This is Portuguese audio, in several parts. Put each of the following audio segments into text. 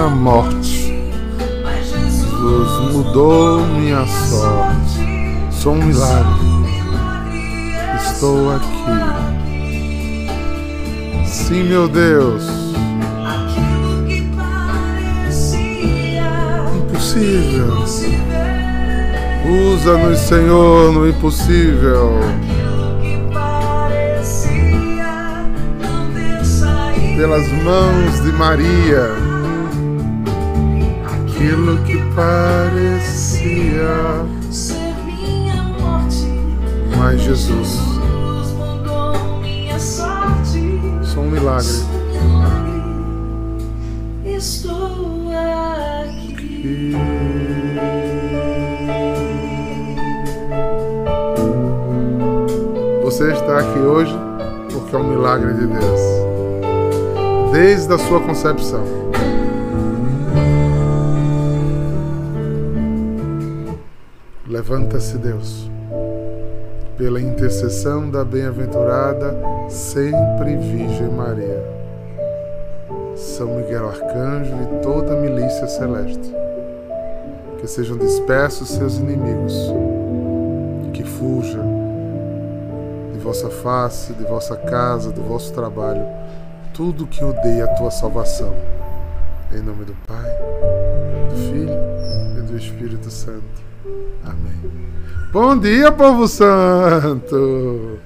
minha morte. Jesus mudou minha sorte. Sou um milagre. Estou aqui. Sim, meu Deus. Impossível. Usa-nos, Senhor, no impossível. Pelas mãos de Maria, aquilo que parecia ser minha morte. mas Jesus, mudou minha sorte. sou um milagre. Estou aqui. Você está aqui hoje porque é um milagre de Deus. Desde a sua concepção. Levanta-se, Deus, pela intercessão da bem-aventurada sempre Virgem Maria, São Miguel Arcanjo e toda a milícia celeste. Que sejam dispersos seus inimigos, que fujam de vossa face, de vossa casa, do vosso trabalho, tudo que odeia a tua salvação. Em nome do Pai, do Filho e do Espírito Santo. Amém. Bom dia, povo santo!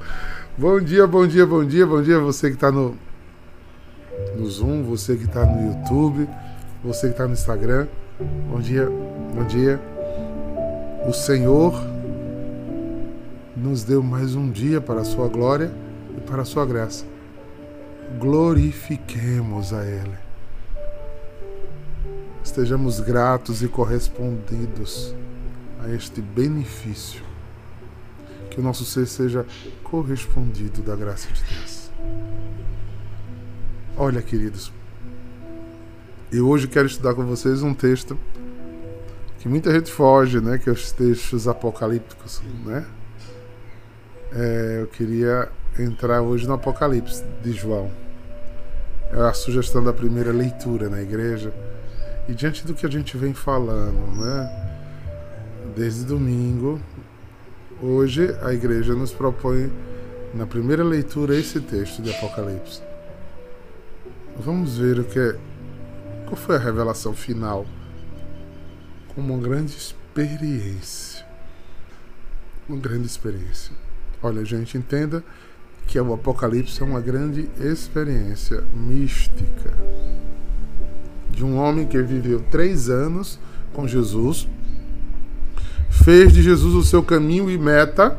Bom dia, bom dia, bom dia, bom dia você que está no, no Zoom, você que está no YouTube, você que está no Instagram. Bom dia, bom dia. O Senhor nos deu mais um dia para a sua glória e para a sua graça. Glorifiquemos a Ele. Estejamos gratos e correspondidos a este benefício. Que o nosso ser seja correspondido da graça de Deus. Olha, queridos, eu hoje quero estudar com vocês um texto que muita gente foge, né? Que é os textos apocalípticos, né? É, eu queria entrar hoje no Apocalipse de João. É a sugestão da primeira leitura na igreja. E diante do que a gente vem falando, né? Desde domingo, hoje a igreja nos propõe na primeira leitura esse texto de Apocalipse. Vamos ver o que é, qual foi a revelação final como uma grande experiência. Uma grande experiência. Olha, gente, entenda que o Apocalipse é uma grande experiência mística de um homem que viveu três anos com Jesus, fez de Jesus o seu caminho e meta,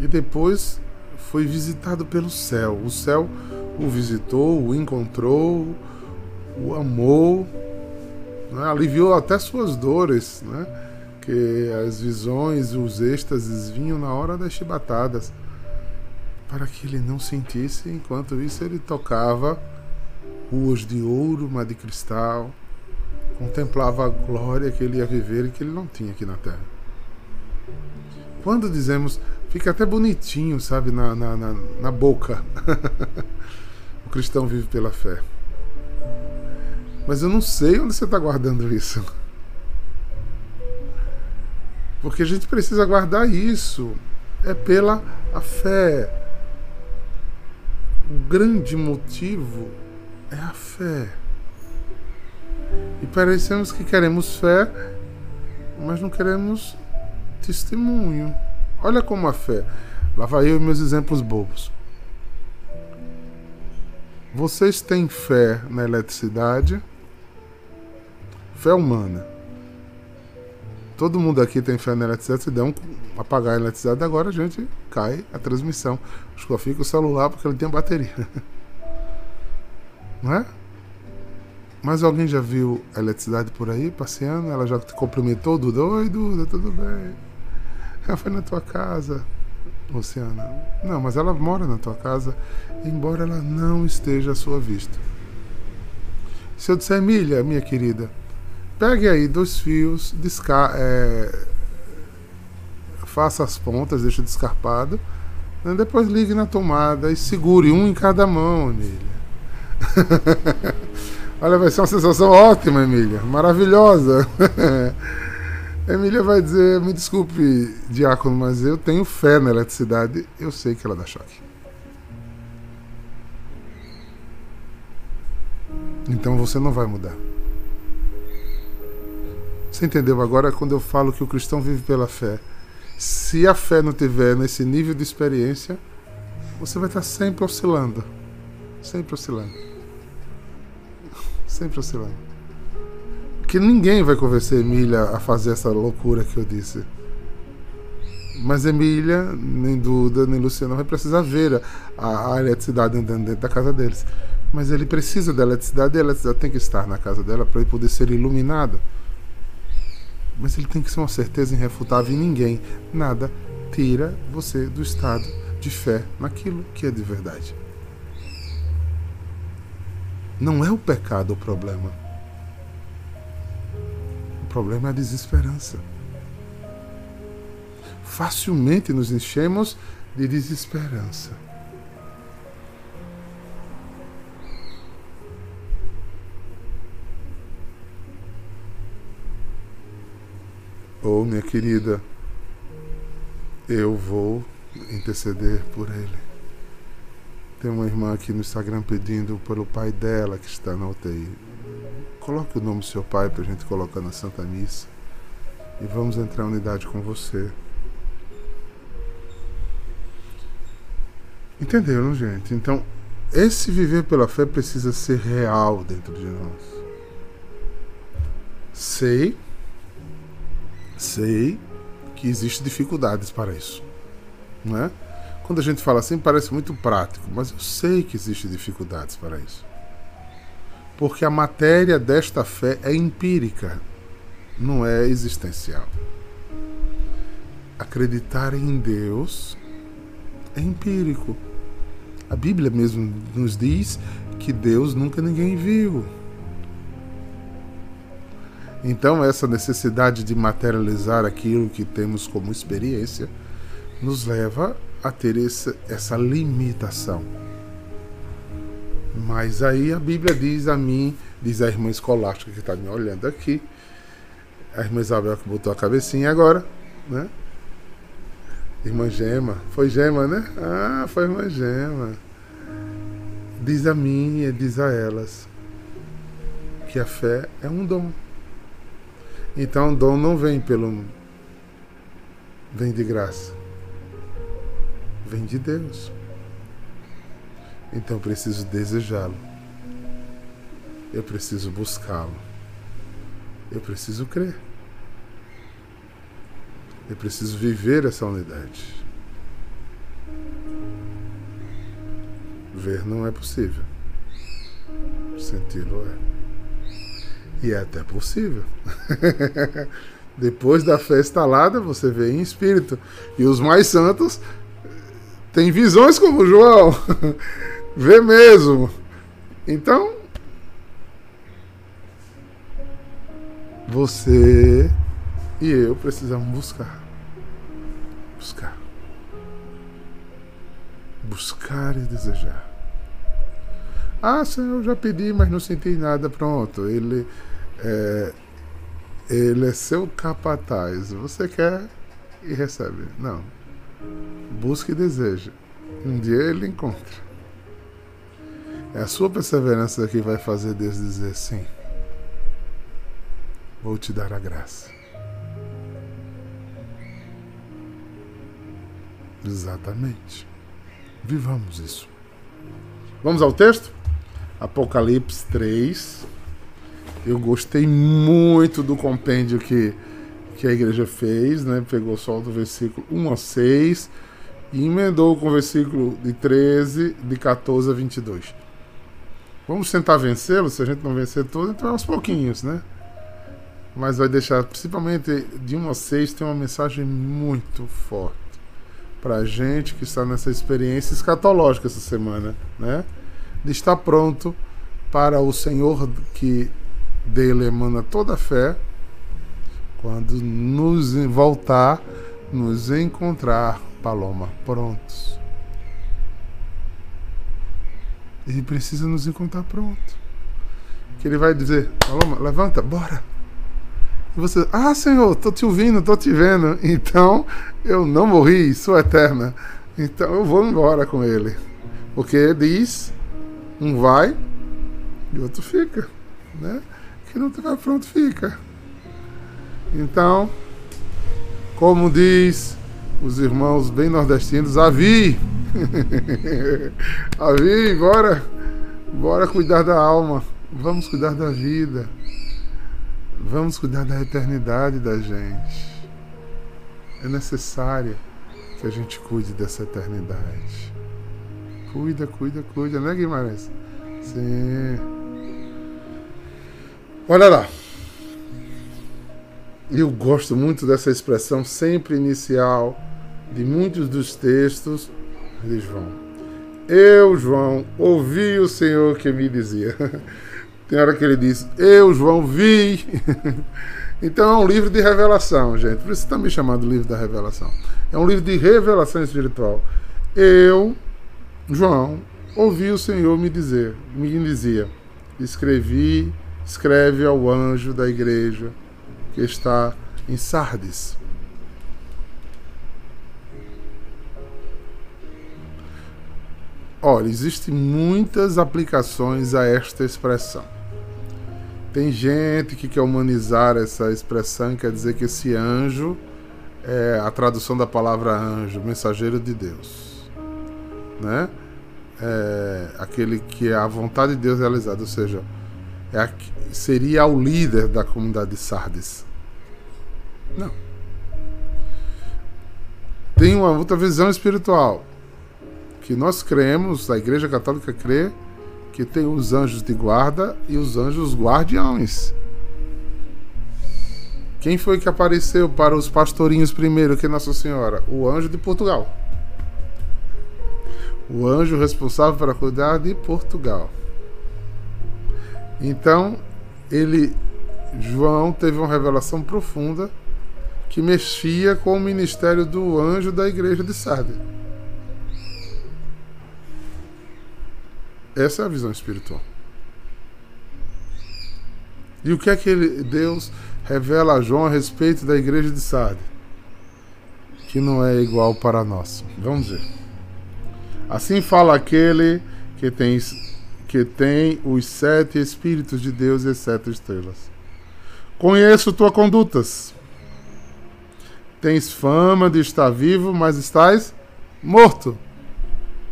e depois foi visitado pelo céu. O céu o visitou, o encontrou, o amou, né? aliviou até suas dores, né? que as visões, os êxtases vinham na hora das chibatadas, para que ele não sentisse, enquanto isso ele tocava ruas de ouro, mar de cristal, contemplava a glória que ele ia viver e que ele não tinha aqui na terra. Quando dizemos, fica até bonitinho, sabe, na, na, na, na boca. o cristão vive pela fé. Mas eu não sei onde você está guardando isso. Porque a gente precisa guardar isso. É pela a fé. O grande motivo é a fé. E parecemos que queremos fé, mas não queremos testemunho. Olha como a fé. Lá vai eu e meus exemplos bobos. Vocês têm fé na eletricidade? Fé humana. Todo mundo aqui tem fé na eletricidade. Se der um apagar a eletricidade, agora a gente cai a transmissão. Só fica o celular porque ele tem bateria. Não é? Mas alguém já viu a eletricidade por aí passeando? Ela já te cumprimentou do doido? Tudo bem. Ela foi na tua casa, Luciana. Não, mas ela mora na tua casa, embora ela não esteja à sua vista. Se eu disser, Emília, minha querida, pegue aí dois fios, desca é, faça as pontas, deixa descarpado, né? depois ligue na tomada e segure um em cada mão, Emília. Olha, vai ser uma sensação ótima, Emília. Maravilhosa. Emília vai dizer: Me desculpe, diácono, mas eu tenho fé na eletricidade. Eu sei que ela dá choque. Então você não vai mudar. Você entendeu agora quando eu falo que o cristão vive pela fé? Se a fé não tiver nesse nível de experiência, você vai estar sempre oscilando. Sempre oscilando. Sempre oscilando. Porque ninguém vai convencer Emília a fazer essa loucura que eu disse. Mas Emília, nem Duda, nem Luciana vai precisar ver a, a eletricidade andando dentro da casa deles. Mas ele precisa da eletricidade e a eletricidade tem que estar na casa dela para ele poder ser iluminado. Mas ele tem que ser uma certeza irrefutável e ninguém, nada, tira você do estado de fé naquilo que é de verdade. Não é o pecado o problema. O problema é a desesperança. Facilmente nos enchemos de desesperança. Oh, minha querida, eu vou interceder por ele. Tem uma irmã aqui no Instagram pedindo pelo pai dela que está na UTI. Coloque o nome do seu pai para a gente colocar na Santa Missa. E vamos entrar em unidade com você. Entenderam, gente? Então, esse viver pela fé precisa ser real dentro de nós. Sei Sei que existem dificuldades para isso. Não é? Quando a gente fala assim, parece muito prático, mas eu sei que existem dificuldades para isso. Porque a matéria desta fé é empírica, não é existencial. Acreditar em Deus é empírico. A Bíblia mesmo nos diz que Deus nunca ninguém viu. Então, essa necessidade de materializar aquilo que temos como experiência nos leva a ter essa, essa limitação. Mas aí a Bíblia diz a mim, diz a irmã escolástica que está me olhando aqui, a irmã Isabel que botou a cabecinha agora, né? Irmã Gema, foi Gema, né? Ah, foi irmã Gema. Diz a mim e diz a elas que a fé é um dom. Então o dom não vem pelo. vem de graça. Vem de Deus. Então eu preciso desejá-lo. Eu preciso buscá-lo. Eu preciso crer. Eu preciso viver essa unidade. Ver não é possível. Senti-lo é. E é até possível. Depois da fé instalada, você vê em espírito. E os mais santos têm visões como João. vê mesmo. Então, você e eu precisamos buscar. Buscar. Buscar e desejar. Ah, Senhor, eu já pedi, mas não senti nada. Pronto. Ele é, ele é seu capataz. Você quer e recebe. Não. Busque e deseja. Um dia ele encontra. É a sua perseverança que vai fazer Deus dizer sim. Vou te dar a graça. Exatamente. Vivamos isso. Vamos ao texto? Apocalipse 3. Eu gostei muito do compêndio que, que a igreja fez, né? Pegou só do versículo 1 a 6 e emendou com o versículo de 13, de 14 a 22. Vamos tentar vencê-lo, se a gente não vencer todo, então é aos pouquinhos, né? Mas vai deixar, principalmente de 1 a 6, tem uma mensagem muito forte para gente que está nessa experiência escatológica essa semana, né? De estar pronto para o Senhor que dele emana toda a fé, quando nos voltar, nos encontrar, Paloma, prontos. Ele precisa nos encontrar pronto. que ele vai dizer: Paloma, levanta, bora. E você, ah, Senhor, tô te ouvindo, tô te vendo. Então eu não morri, sou eterna. Então eu vou embora com ele. Porque diz: um vai e outro fica. Né? Que não tiver pronto, fica. Então, como diz os irmãos bem nordestinos, Avi! Avi, bora! Bora cuidar da alma. Vamos cuidar da vida. Vamos cuidar da eternidade da gente. É necessário que a gente cuide dessa eternidade. Cuida, cuida, cuida, né, Guimarães? Sim. Olha lá. Eu gosto muito dessa expressão sempre inicial de muitos dos textos de João. Eu, João, ouvi o Senhor que me dizia. Tem hora que ele diz, eu, João, vi. então é um livro de revelação, gente. Por isso está me chamando livro da revelação. É um livro de revelação espiritual. Eu, João, ouvi o Senhor me dizer, me dizia, escrevi, escreve ao anjo da igreja que está em Sardes. Olha, existem muitas aplicações a esta expressão. Tem gente que quer humanizar essa expressão, quer dizer que esse anjo é a tradução da palavra anjo, mensageiro de Deus, né? É aquele que é a vontade de Deus realizada, ou seja, é seria o líder da comunidade de Sardes. Não. Tem uma outra visão espiritual que nós cremos, a Igreja Católica crê que tem os anjos de guarda e os anjos guardiões. Quem foi que apareceu para os pastorinhos primeiro que Nossa Senhora? O anjo de Portugal. O anjo responsável para cuidar de Portugal. Então, ele João teve uma revelação profunda que mexia com o ministério do anjo da igreja de Sardes. Essa é a visão espiritual. E o que é que ele, Deus revela a João a respeito da igreja de Sardes? Que não é igual para nós. Vamos ver. Assim fala aquele que tem, que tem os sete Espíritos de Deus e as sete estrelas. Conheço tuas condutas. Tens fama de estar vivo, mas estás morto.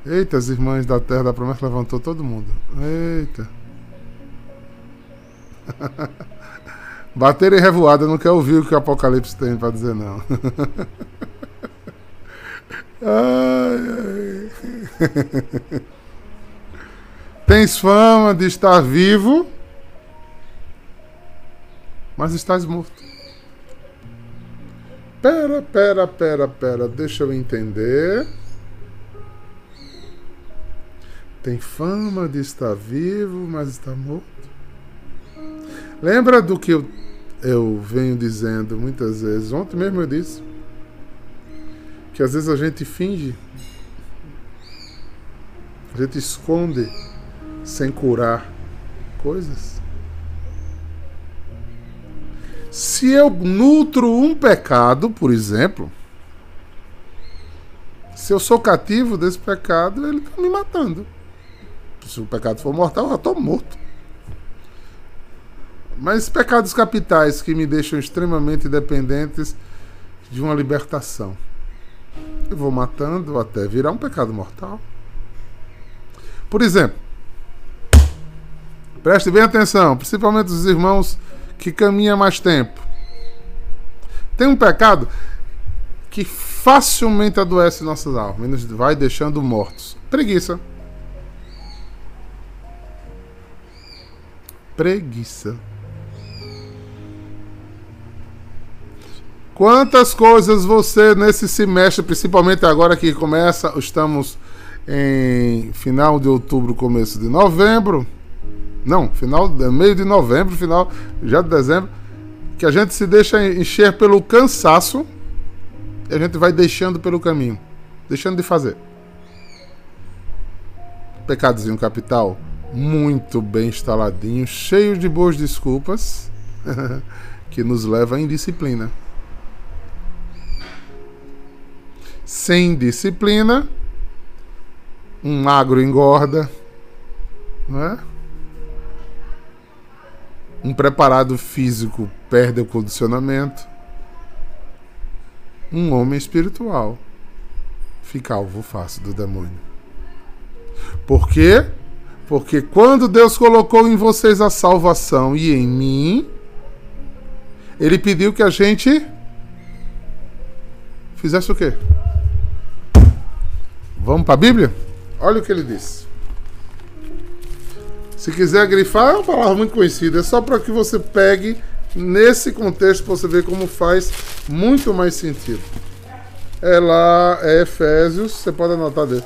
Eita, as irmãs da Terra da Promessa levantou todo mundo. Eita. Bater em revoada, não quer ouvir o que o Apocalipse tem para dizer, não. ai, ai. Tens fama de estar vivo, mas estás morto. Pera, pera, pera, pera, deixa eu entender. Tem fama de estar vivo, mas está morto. Lembra do que eu, eu venho dizendo muitas vezes? Ontem mesmo eu disse que às vezes a gente finge, a gente esconde sem curar coisas. Se eu nutro um pecado, por exemplo, se eu sou cativo desse pecado, ele está me matando se o pecado for mortal, eu já estou morto. Mas pecados capitais que me deixam extremamente dependentes de uma libertação. Eu vou matando até virar um pecado mortal. Por exemplo, preste bem atenção, principalmente os irmãos que caminham mais tempo. Tem um pecado que facilmente adoece nossas almas nos vai deixando mortos. Preguiça. preguiça. Quantas coisas você nesse semestre, principalmente agora que começa, estamos em final de outubro, começo de novembro. Não, final, meio de novembro, final já de dezembro, que a gente se deixa encher pelo cansaço e a gente vai deixando pelo caminho, deixando de fazer. Pecadozinho capital, muito bem instaladinho, cheio de boas desculpas, que nos leva à indisciplina. Sem disciplina, um magro engorda, não é? Um preparado físico perde o condicionamento. Um homem espiritual fica alvo fácil do demônio. Por quê? Porque quando Deus colocou em vocês a salvação e em mim, Ele pediu que a gente fizesse o quê? Vamos para a Bíblia? Olha o que ele disse. Se quiser grifar, é uma palavra muito conhecida. É só para que você pegue nesse contexto para você ver como faz muito mais sentido. É lá, é Efésios, você pode anotar dele,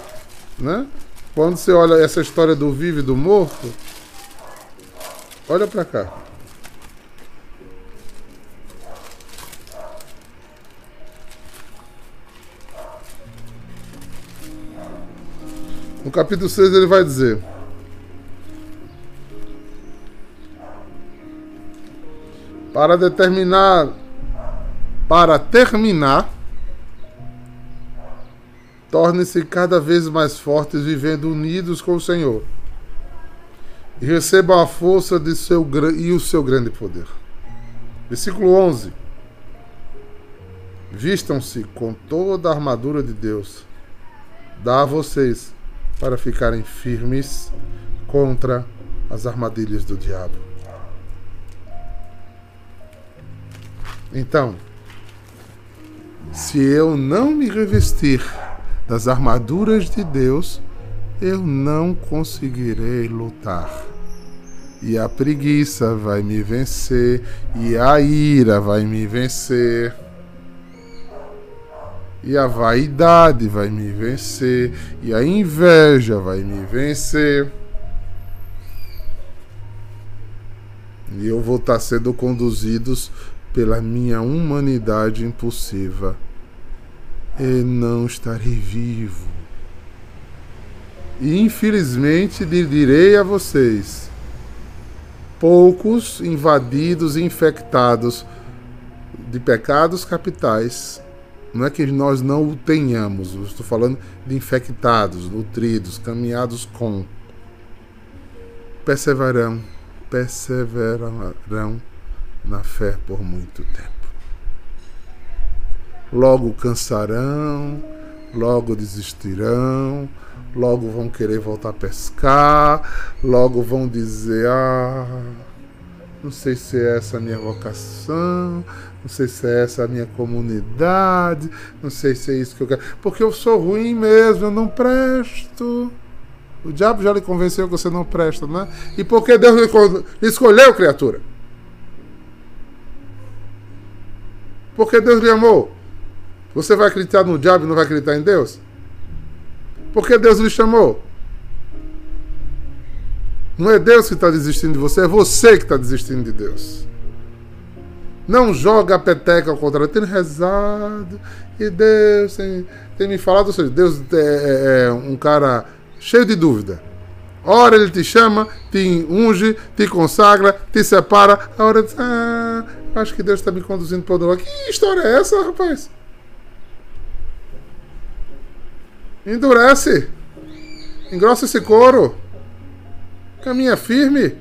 né? Quando você olha essa história do vivo e do morto, olha para cá. No capítulo 6 ele vai dizer: para determinar, para terminar, tornem-se cada vez mais fortes, vivendo unidos com o Senhor. E recebam a força de seu, e o seu grande poder. Versículo 11. Vistam-se com toda a armadura de Deus, dá a vocês para ficarem firmes contra as armadilhas do diabo. Então, se eu não me revestir das armaduras de Deus, eu não conseguirei lutar. E a preguiça vai me vencer, e a ira vai me vencer, e a vaidade vai me vencer, e a inveja vai me vencer. E eu vou estar sendo conduzidos pela minha humanidade impulsiva e não estarei vivo. E infelizmente direi a vocês: poucos invadidos e infectados de pecados capitais. Não é que nós não o tenhamos, eu estou falando de infectados, nutridos, caminhados com. Perseverarão, perseverarão na fé por muito tempo. Logo cansarão, logo desistirão, logo vão querer voltar a pescar, logo vão dizer: ah, não sei se é essa a minha vocação, não sei se é essa a minha comunidade, não sei se é isso que eu quero, porque eu sou ruim mesmo, eu não presto. O diabo já lhe convenceu que você não presta, né? E por que Deus lhe escolheu, criatura? Porque Deus lhe amou. Você vai acreditar no diabo e não vai acreditar em Deus? Porque Deus lhe chamou. Não é Deus que está desistindo de você, é você que está desistindo de Deus. Não joga a peteca ao contrário. Tem rezado e Deus tem, tem me falado. Ou seja, Deus é, é, é um cara cheio de dúvida. Ora ele te chama, te unge, te consagra, te separa. A hora diz, ah, acho que Deus está me conduzindo para o Que história é essa, rapaz? Endurece. Engrossa esse couro. Caminha firme.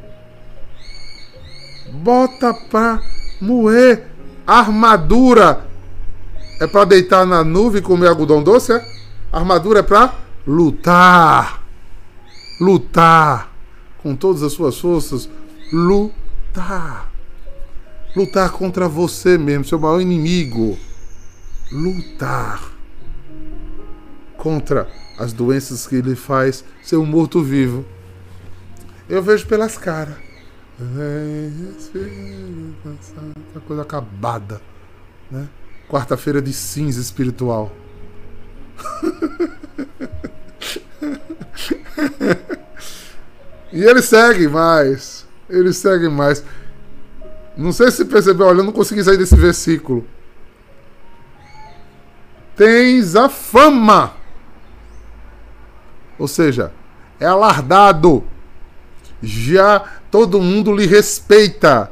Bota pra moer. Armadura é para deitar na nuvem e comer algodão doce, é? Armadura é para lutar lutar com todas as suas forças, lutar. Lutar contra você mesmo, seu maior inimigo. Lutar contra as doenças que ele faz ser um morto-vivo. Eu vejo pelas caras. Essa coisa acabada. Né? Quarta-feira de cinza espiritual. e ele segue mais. Ele segue mais. Não sei se percebeu, olha, eu não consegui sair desse versículo. Tens a fama. Ou seja, é alardado. já todo mundo lhe respeita.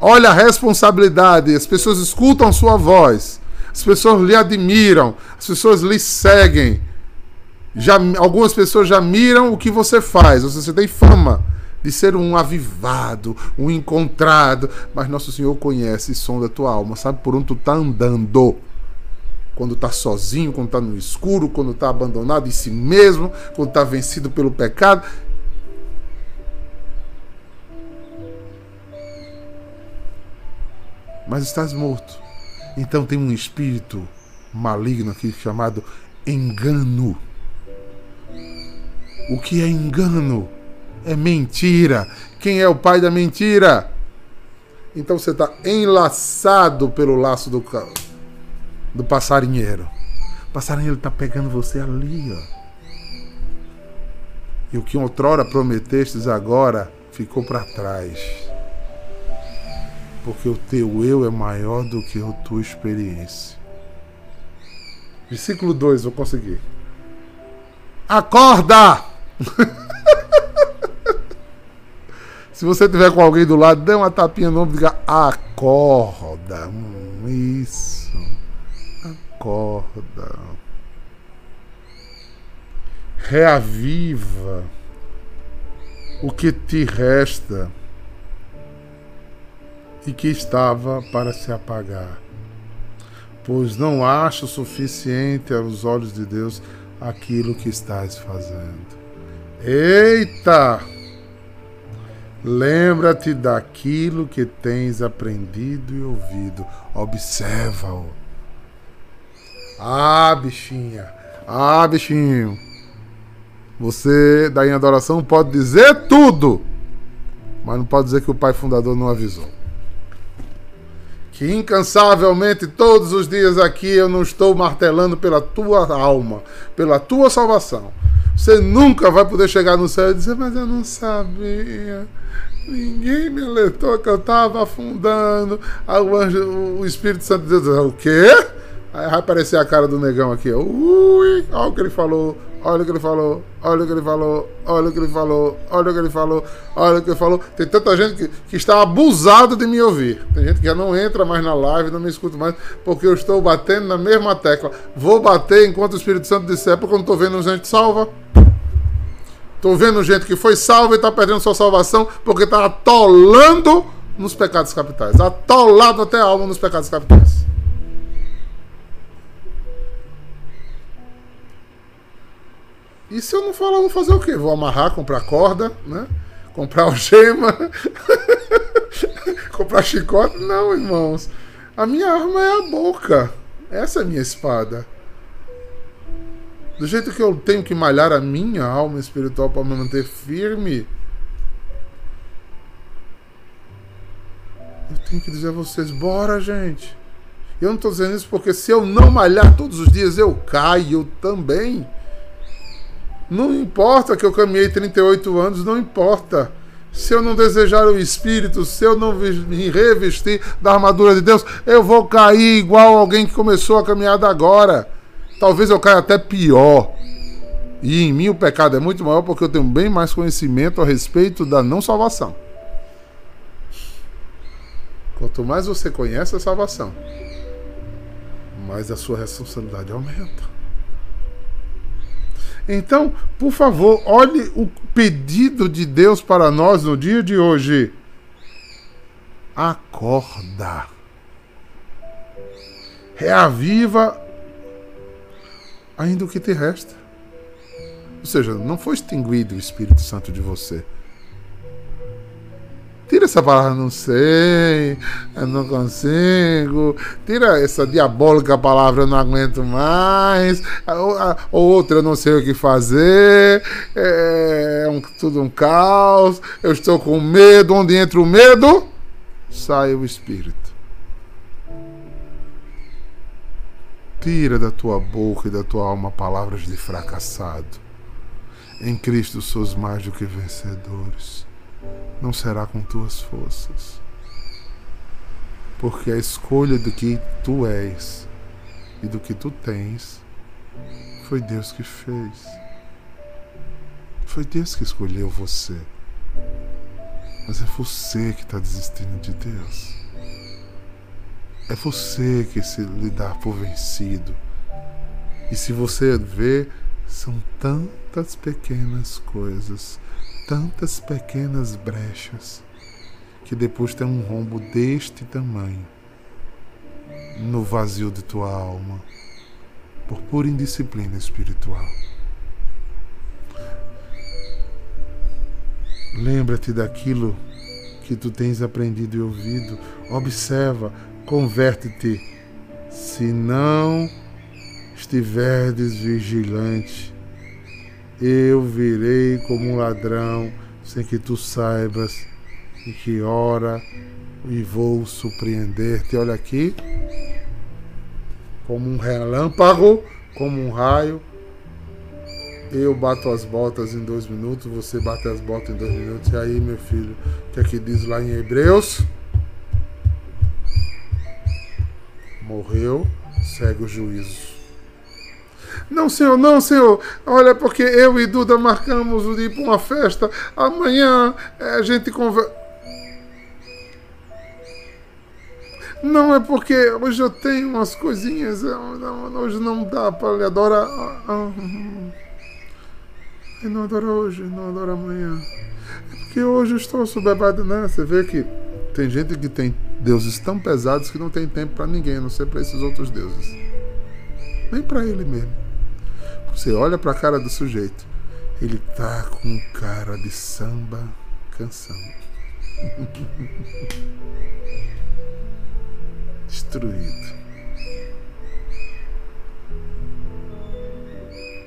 Olha a responsabilidade, as pessoas escutam sua voz, as pessoas lhe admiram, as pessoas lhe seguem. Já, algumas pessoas já miram o que você faz, você tem fama de ser um avivado, um encontrado, mas nosso Senhor conhece e sonda a tua alma, sabe por onde tu tá andando. Quando tá sozinho, quando tá no escuro, quando tá abandonado em si mesmo, quando tá vencido pelo pecado. Mas estás morto. Então tem um espírito maligno aqui chamado engano. O que é engano? É mentira. Quem é o pai da mentira? Então você está enlaçado pelo laço do, do passarinheiro. O passarinheiro está pegando você ali, ó. E o que outrora prometestes agora ficou para trás. Porque o teu eu é maior do que a tua experiência. Versículo 2, vou conseguir. Acorda! Se você tiver com alguém do lado, dê uma tapinha no ombro e diga: acorda. Hum, isso. Acorda. Reaviva o que te resta e que estava para se apagar. Pois não acho suficiente aos olhos de Deus aquilo que estás fazendo. Eita! Lembra-te daquilo que tens aprendido e ouvido. Observa-o. Ah, bichinha. Ah, bichinho. Você, da em adoração, pode dizer tudo, mas não pode dizer que o pai fundador não avisou. Que incansavelmente, todos os dias aqui, eu não estou martelando pela tua alma, pela tua salvação. Você nunca vai poder chegar no céu e dizer, mas eu não sabia. Ninguém me alertou que eu estava afundando. O, anjo, o Espírito Santo de Deus o quê? Aí vai aparecer a cara do negão aqui. Ui, olha o que ele falou. Olha o que ele falou, olha o que ele falou, olha o que ele falou, olha o que ele falou, olha o que ele falou. Tem tanta gente que, que está abusado de me ouvir. Tem gente que já não entra mais na live, não me escuta mais, porque eu estou batendo na mesma tecla. Vou bater enquanto o Espírito Santo disser, porque eu não estou vendo gente salva. Estou vendo gente que foi salva e está perdendo sua salvação porque está atolando nos pecados capitais. Atolado até a alma nos pecados capitais. E se eu não falar, vou fazer o quê? Vou amarrar, comprar corda, né? Comprar algema, comprar chicote? Não, irmãos. A minha arma é a boca. Essa é a minha espada. Do jeito que eu tenho que malhar a minha alma espiritual para me manter firme, eu tenho que dizer a vocês: bora, gente. Eu não estou dizendo isso porque se eu não malhar todos os dias, eu caio também. Não importa que eu caminhei 38 anos, não importa. Se eu não desejar o Espírito, se eu não me revestir da armadura de Deus, eu vou cair igual alguém que começou a caminhada agora. Talvez eu caia até pior. E em mim o pecado é muito maior porque eu tenho bem mais conhecimento a respeito da não salvação. Quanto mais você conhece a salvação, mais a sua responsabilidade aumenta. Então, por favor, olhe o pedido de Deus para nós no dia de hoje. Acorda. Reaviva ainda o que te resta. Ou seja, não foi extinguido o Espírito Santo de você. Tira essa palavra, não sei, eu não consigo. Tira essa diabólica palavra, eu não aguento mais. Ou outra, eu não sei o que fazer. É, é um, tudo um caos. Eu estou com medo. Onde entra o medo, sai o espírito. Tira da tua boca e da tua alma palavras de fracassado. Em Cristo sois mais do que vencedores não será com tuas forças. Porque a escolha do que tu és e do que tu tens foi Deus que fez. Foi Deus que escolheu você. Mas é você que está desistindo de Deus. É você que se lhe dá por vencido. E se você vê, são tantas pequenas coisas, tantas pequenas brechas, que depois tem um rombo deste tamanho no vazio de tua alma, por pura indisciplina espiritual. Lembra-te daquilo que tu tens aprendido e ouvido. Observa, converte-te. Se não estiverdes vigilante, eu virei como um ladrão sem que tu saibas e que hora e vou surpreender-te. Olha aqui, como um relâmpago, como um raio, eu bato as botas em dois minutos, você bate as botas em dois minutos. E aí, meu filho, o que é que diz lá em Hebreus? Morreu, segue o juízo. Não, senhor, não, senhor. Olha, porque eu e Duda marcamos de ir para uma festa. Amanhã eh, a gente conversa. Não, é porque hoje eu tenho umas coisinhas. Hoje não dá para lhe adorar. Ah, ah, ah. E não adora hoje, não adora amanhã. É porque hoje eu estou soberbado, né? Você vê que tem gente que tem deuses tão pesados que não tem tempo para ninguém, a não ser para esses outros deuses. Nem para ele mesmo. Você olha para a cara do sujeito, ele tá com cara de samba canção. Destruído.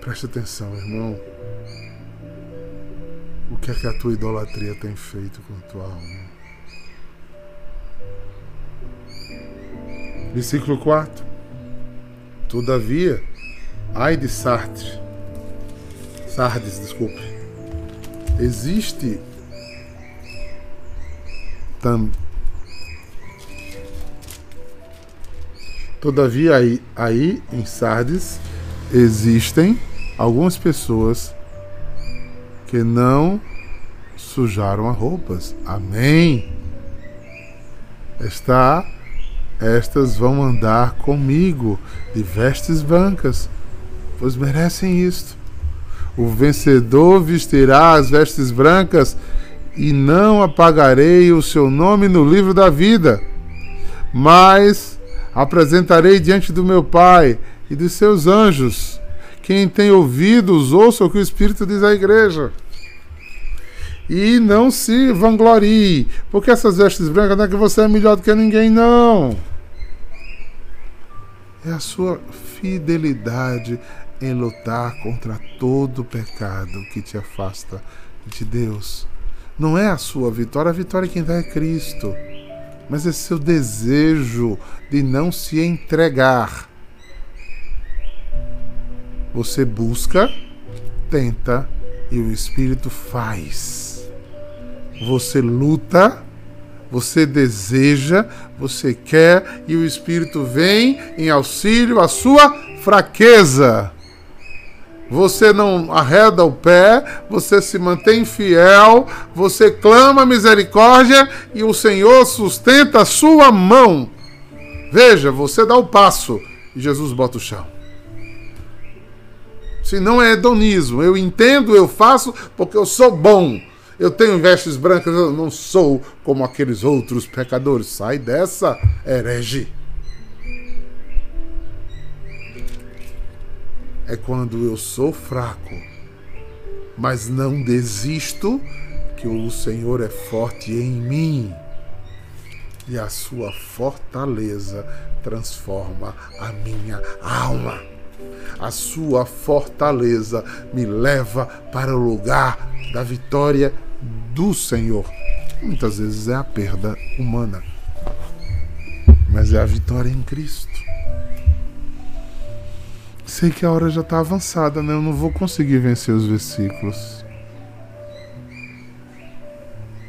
Preste atenção, irmão. O que é que a tua idolatria tem feito com tua alma? Versículo 4. Todavia, ai de Sartre, Sardes, desculpe, existe tam, Todavia, aí, aí em Sardes existem algumas pessoas que não sujaram as roupas. Amém. Está estas vão andar comigo de vestes brancas, pois merecem isto. O vencedor vestirá as vestes brancas e não apagarei o seu nome no livro da vida, mas apresentarei diante do meu Pai e dos seus anjos. Quem tem ouvidos, ouça o que o Espírito diz à igreja. E não se vanglorie, porque essas vestes brancas não é que você é melhor do que ninguém, não. É a sua fidelidade em lutar contra todo pecado que te afasta de Deus. Não é a sua vitória, a vitória é quem dá é Cristo. Mas é seu desejo de não se entregar. Você busca, tenta e o Espírito faz. Você luta, você deseja, você quer e o Espírito vem em auxílio à sua fraqueza. Você não arreda o pé, você se mantém fiel, você clama misericórdia e o Senhor sustenta a sua mão. Veja, você dá o passo e Jesus bota o chão. Se não é hedonismo, eu entendo, eu faço porque eu sou bom. Eu tenho vestes brancas, eu não sou como aqueles outros pecadores. Sai dessa, herege. É quando eu sou fraco, mas não desisto, que o Senhor é forte em mim. E a sua fortaleza transforma a minha alma. A sua fortaleza me leva para o lugar da vitória do Senhor. Muitas vezes é a perda humana, mas é a vitória em Cristo. Sei que a hora já está avançada, né? Eu não vou conseguir vencer os versículos.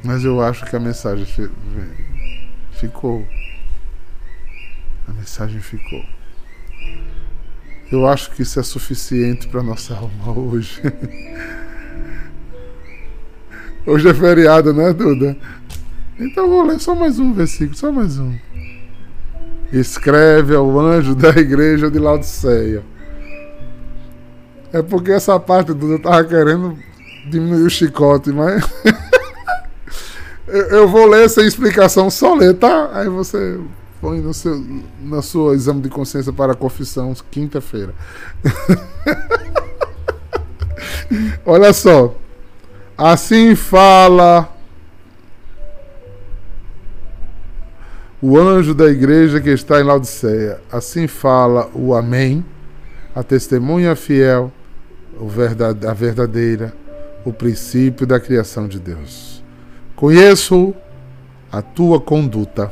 Mas eu acho que a mensagem ficou. A mensagem ficou. Eu acho que isso é suficiente para nossa alma hoje. Hoje é feriado, né, Duda? Então vou ler só mais um versículo, só mais um. Escreve ao anjo da igreja de Laodiceia. É porque essa parte, Duda, eu tava querendo diminuir o chicote, mas. eu vou ler sem explicação, só ler, tá? Aí você põe no seu na sua exame de consciência para confissão quinta-feira. Olha só. Assim fala o anjo da igreja que está em Laodiceia. Assim fala o Amém, a testemunha fiel, a verdadeira, o princípio da criação de Deus. Conheço a tua conduta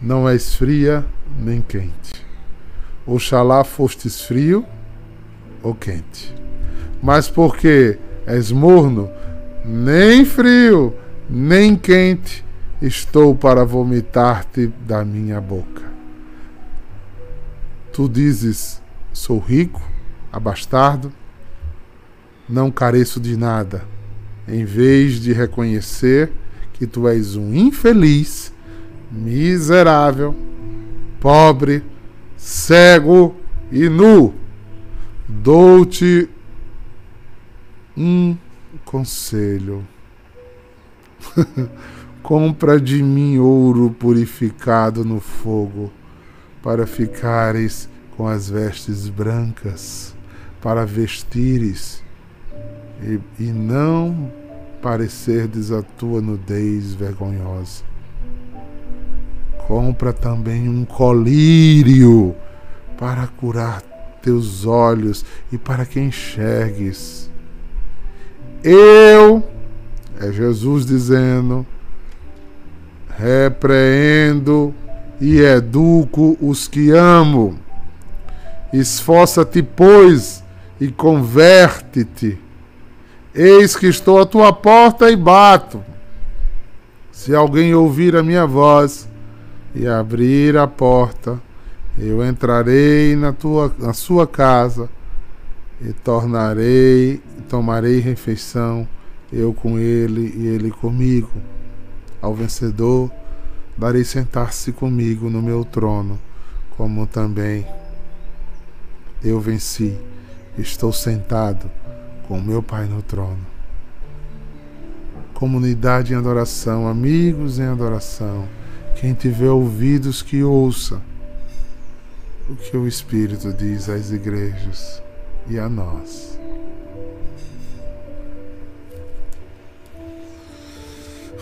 não és fria nem quente. Oxalá fostes frio ou quente. Mas porque és morno, nem frio, nem quente, estou para vomitar-te da minha boca. Tu dizes: sou rico, abastardo, não careço de nada, em vez de reconhecer que tu és um infeliz miserável, pobre, cego e nu. Dou-te um conselho. Compra de mim ouro purificado no fogo, para ficares com as vestes brancas, para vestires e, e não parecerdes a tua nudez vergonhosa Compra também um colírio para curar teus olhos e para que enxergues. Eu, é Jesus dizendo, repreendo e educo os que amo. Esforça-te, pois, e converte-te. Eis que estou à tua porta e bato. Se alguém ouvir a minha voz e abrir a porta, eu entrarei na, tua, na sua casa e tornarei, tomarei refeição, eu com ele e ele comigo. Ao vencedor, darei sentar-se comigo no meu trono, como também eu venci, estou sentado com meu Pai no trono. Comunidade em adoração, amigos em adoração quem tiver ouvidos que ouça o que o Espírito diz às igrejas e a nós.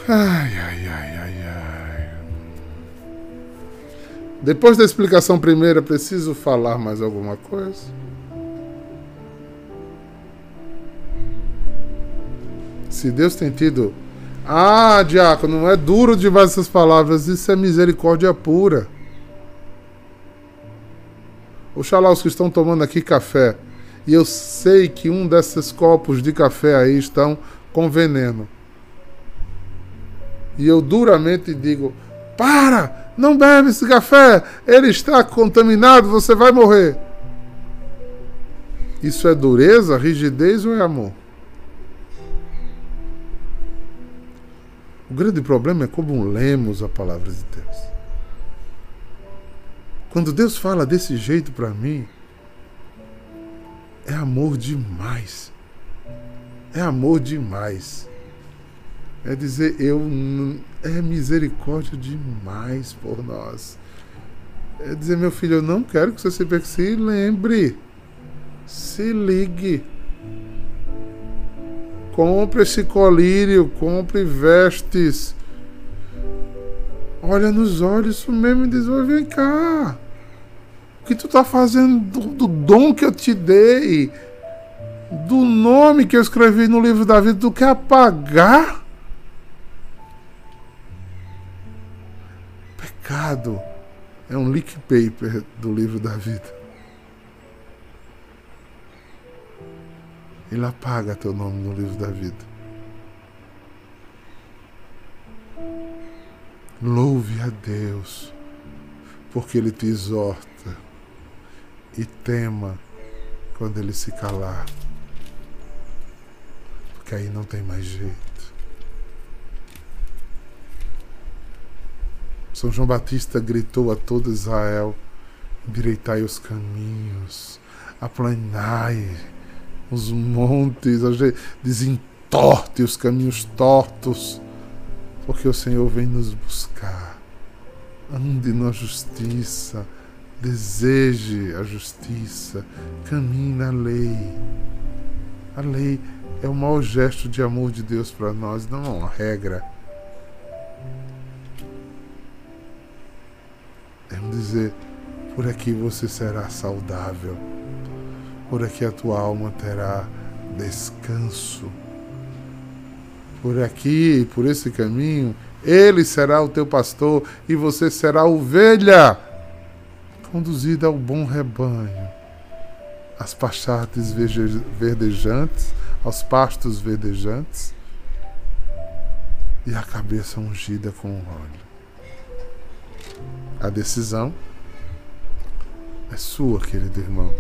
Ai, ai, ai, ai, ai. Depois da explicação primeira, preciso falar mais alguma coisa? Se Deus tem tido ah, diácono, não é duro de essas palavras, isso é misericórdia pura. Oxalá os que estão tomando aqui café, e eu sei que um desses copos de café aí estão com veneno. E eu duramente digo: para, não bebe esse café, ele está contaminado, você vai morrer. Isso é dureza, rigidez ou é amor? O grande problema é como lemos a palavra de Deus. Quando Deus fala desse jeito para mim, é amor demais. É amor demais. É dizer, eu é misericórdia demais por nós. É dizer, meu filho, eu não quero que você se perca. Se lembre. Se ligue. Compre esse colírio, compre vestes. Olha nos olhos isso mesmo e diz: vem cá. O que tu tá fazendo do, do dom que eu te dei? Do nome que eu escrevi no livro da vida, tu quer apagar? Pecado é um leak paper do livro da vida. Ele apaga teu nome no livro da vida. Louve a Deus, porque Ele te exorta, e tema quando Ele se calar. Porque aí não tem mais jeito. São João Batista gritou a todo Israel: endireitai os caminhos, aplanai os montes, desentorte os caminhos tortos, porque o Senhor vem nos buscar. Ande na justiça, deseje a justiça, caminhe na lei. A lei é o maior gesto de amor de Deus para nós, não é uma regra Vamos dizer, por aqui você será saudável, por aqui a tua alma terá descanso. Por aqui, por esse caminho, ele será o teu pastor e você será ovelha, conduzida ao bom rebanho, às pastates verdejantes, aos pastos verdejantes e a cabeça ungida com óleo. A decisão é sua, querido irmão.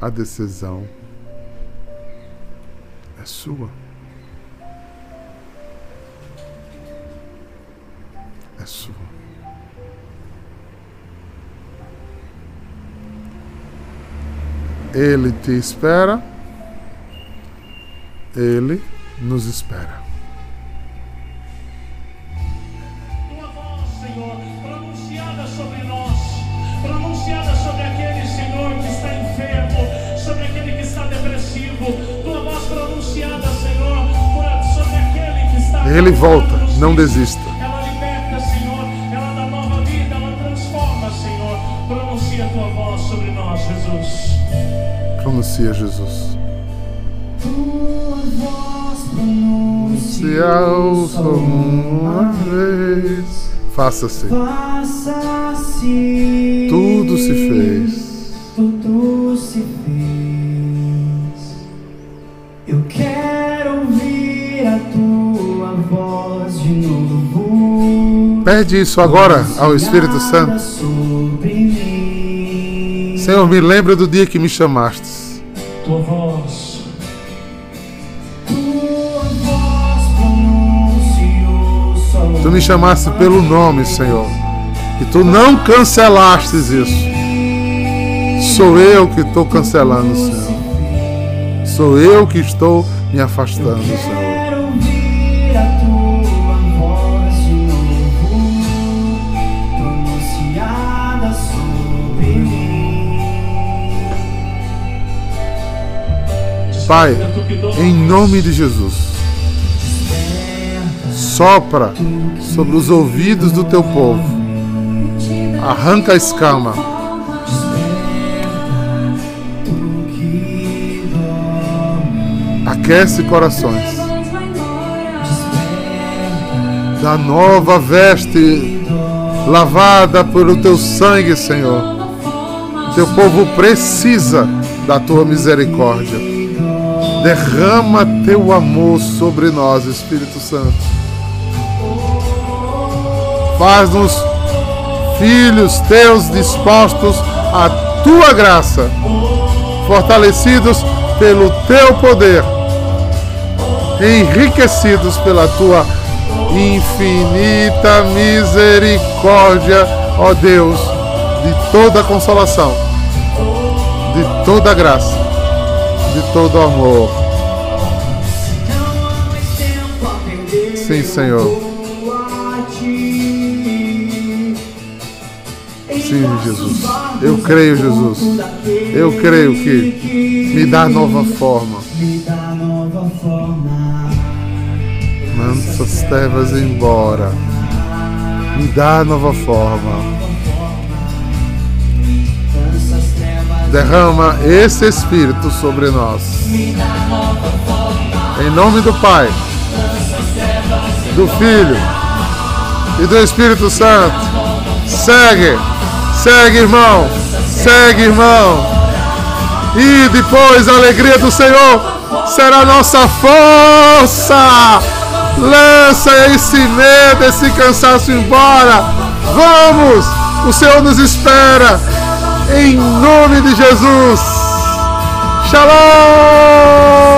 A decisão é sua. É sua. Ele te espera, ele nos espera. Ele volta, não desista. Ela liberta, Senhor, ela dá nova vida, ela transforma, Senhor. Pronuncia a tua voz sobre nós, Jesus. Pronuncia, Jesus. Tua voz pronuncia uma vez. Faça-se. Faça-se. Tudo se fez. Tudo Pede isso agora ao Espírito Santo. Senhor, me lembra do dia que me chamaste. Tua voz. Tu me chamaste pelo nome, Senhor. E tu não cancelastes isso. Sou eu que estou cancelando, Senhor. Sou eu que estou me afastando, Senhor. Pai, em nome de Jesus, sopra sobre os ouvidos do teu povo. Arranca a escama. Aquece corações. Da nova veste lavada pelo teu sangue, Senhor. Teu povo precisa da tua misericórdia. Derrama teu amor sobre nós, Espírito Santo. Faz-nos filhos teus dispostos à tua graça, fortalecidos pelo teu poder, enriquecidos pela tua infinita misericórdia, ó Deus, de toda consolação, de toda graça, de todo amor. Sim, Senhor. Sim, Jesus. Eu creio, Jesus. Eu creio que me dá nova forma. Me dá nova forma. Manda essas trevas embora. Me dá nova forma. Derrama esse Espírito sobre nós. Em nome do Pai, do Filho e do Espírito Santo. Segue, segue, irmão. Segue, irmão. E depois a alegria do Senhor será nossa força. Lança esse medo, esse cansaço embora. Vamos! O Senhor nos espera. Em nome de Jesus. Shalom!